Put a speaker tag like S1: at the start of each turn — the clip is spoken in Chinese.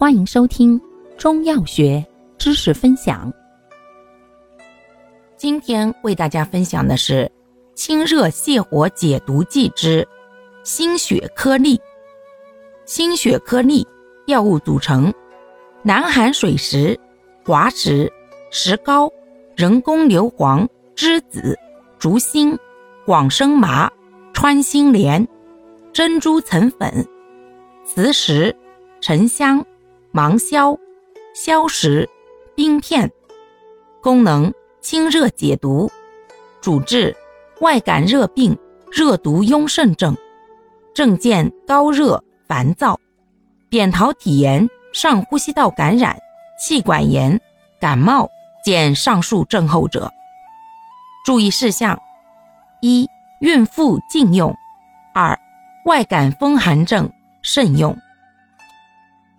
S1: 欢迎收听中药学知识分享。今天为大家分享的是清热泻火解毒剂之心血颗粒。心血颗粒药物组成：南韩水石、滑石、石膏、人工硫磺、栀子、竹心、广生麻、穿心莲、珍珠层粉、磁石、沉香。芒硝、硝石、冰片，功能清热解毒，主治外感热病、热毒壅盛症，症见高热、烦躁、扁桃体炎、上呼吸道感染、气管炎、感冒，见上述症候者。注意事项：一、孕妇禁用；二、外感风寒症慎用。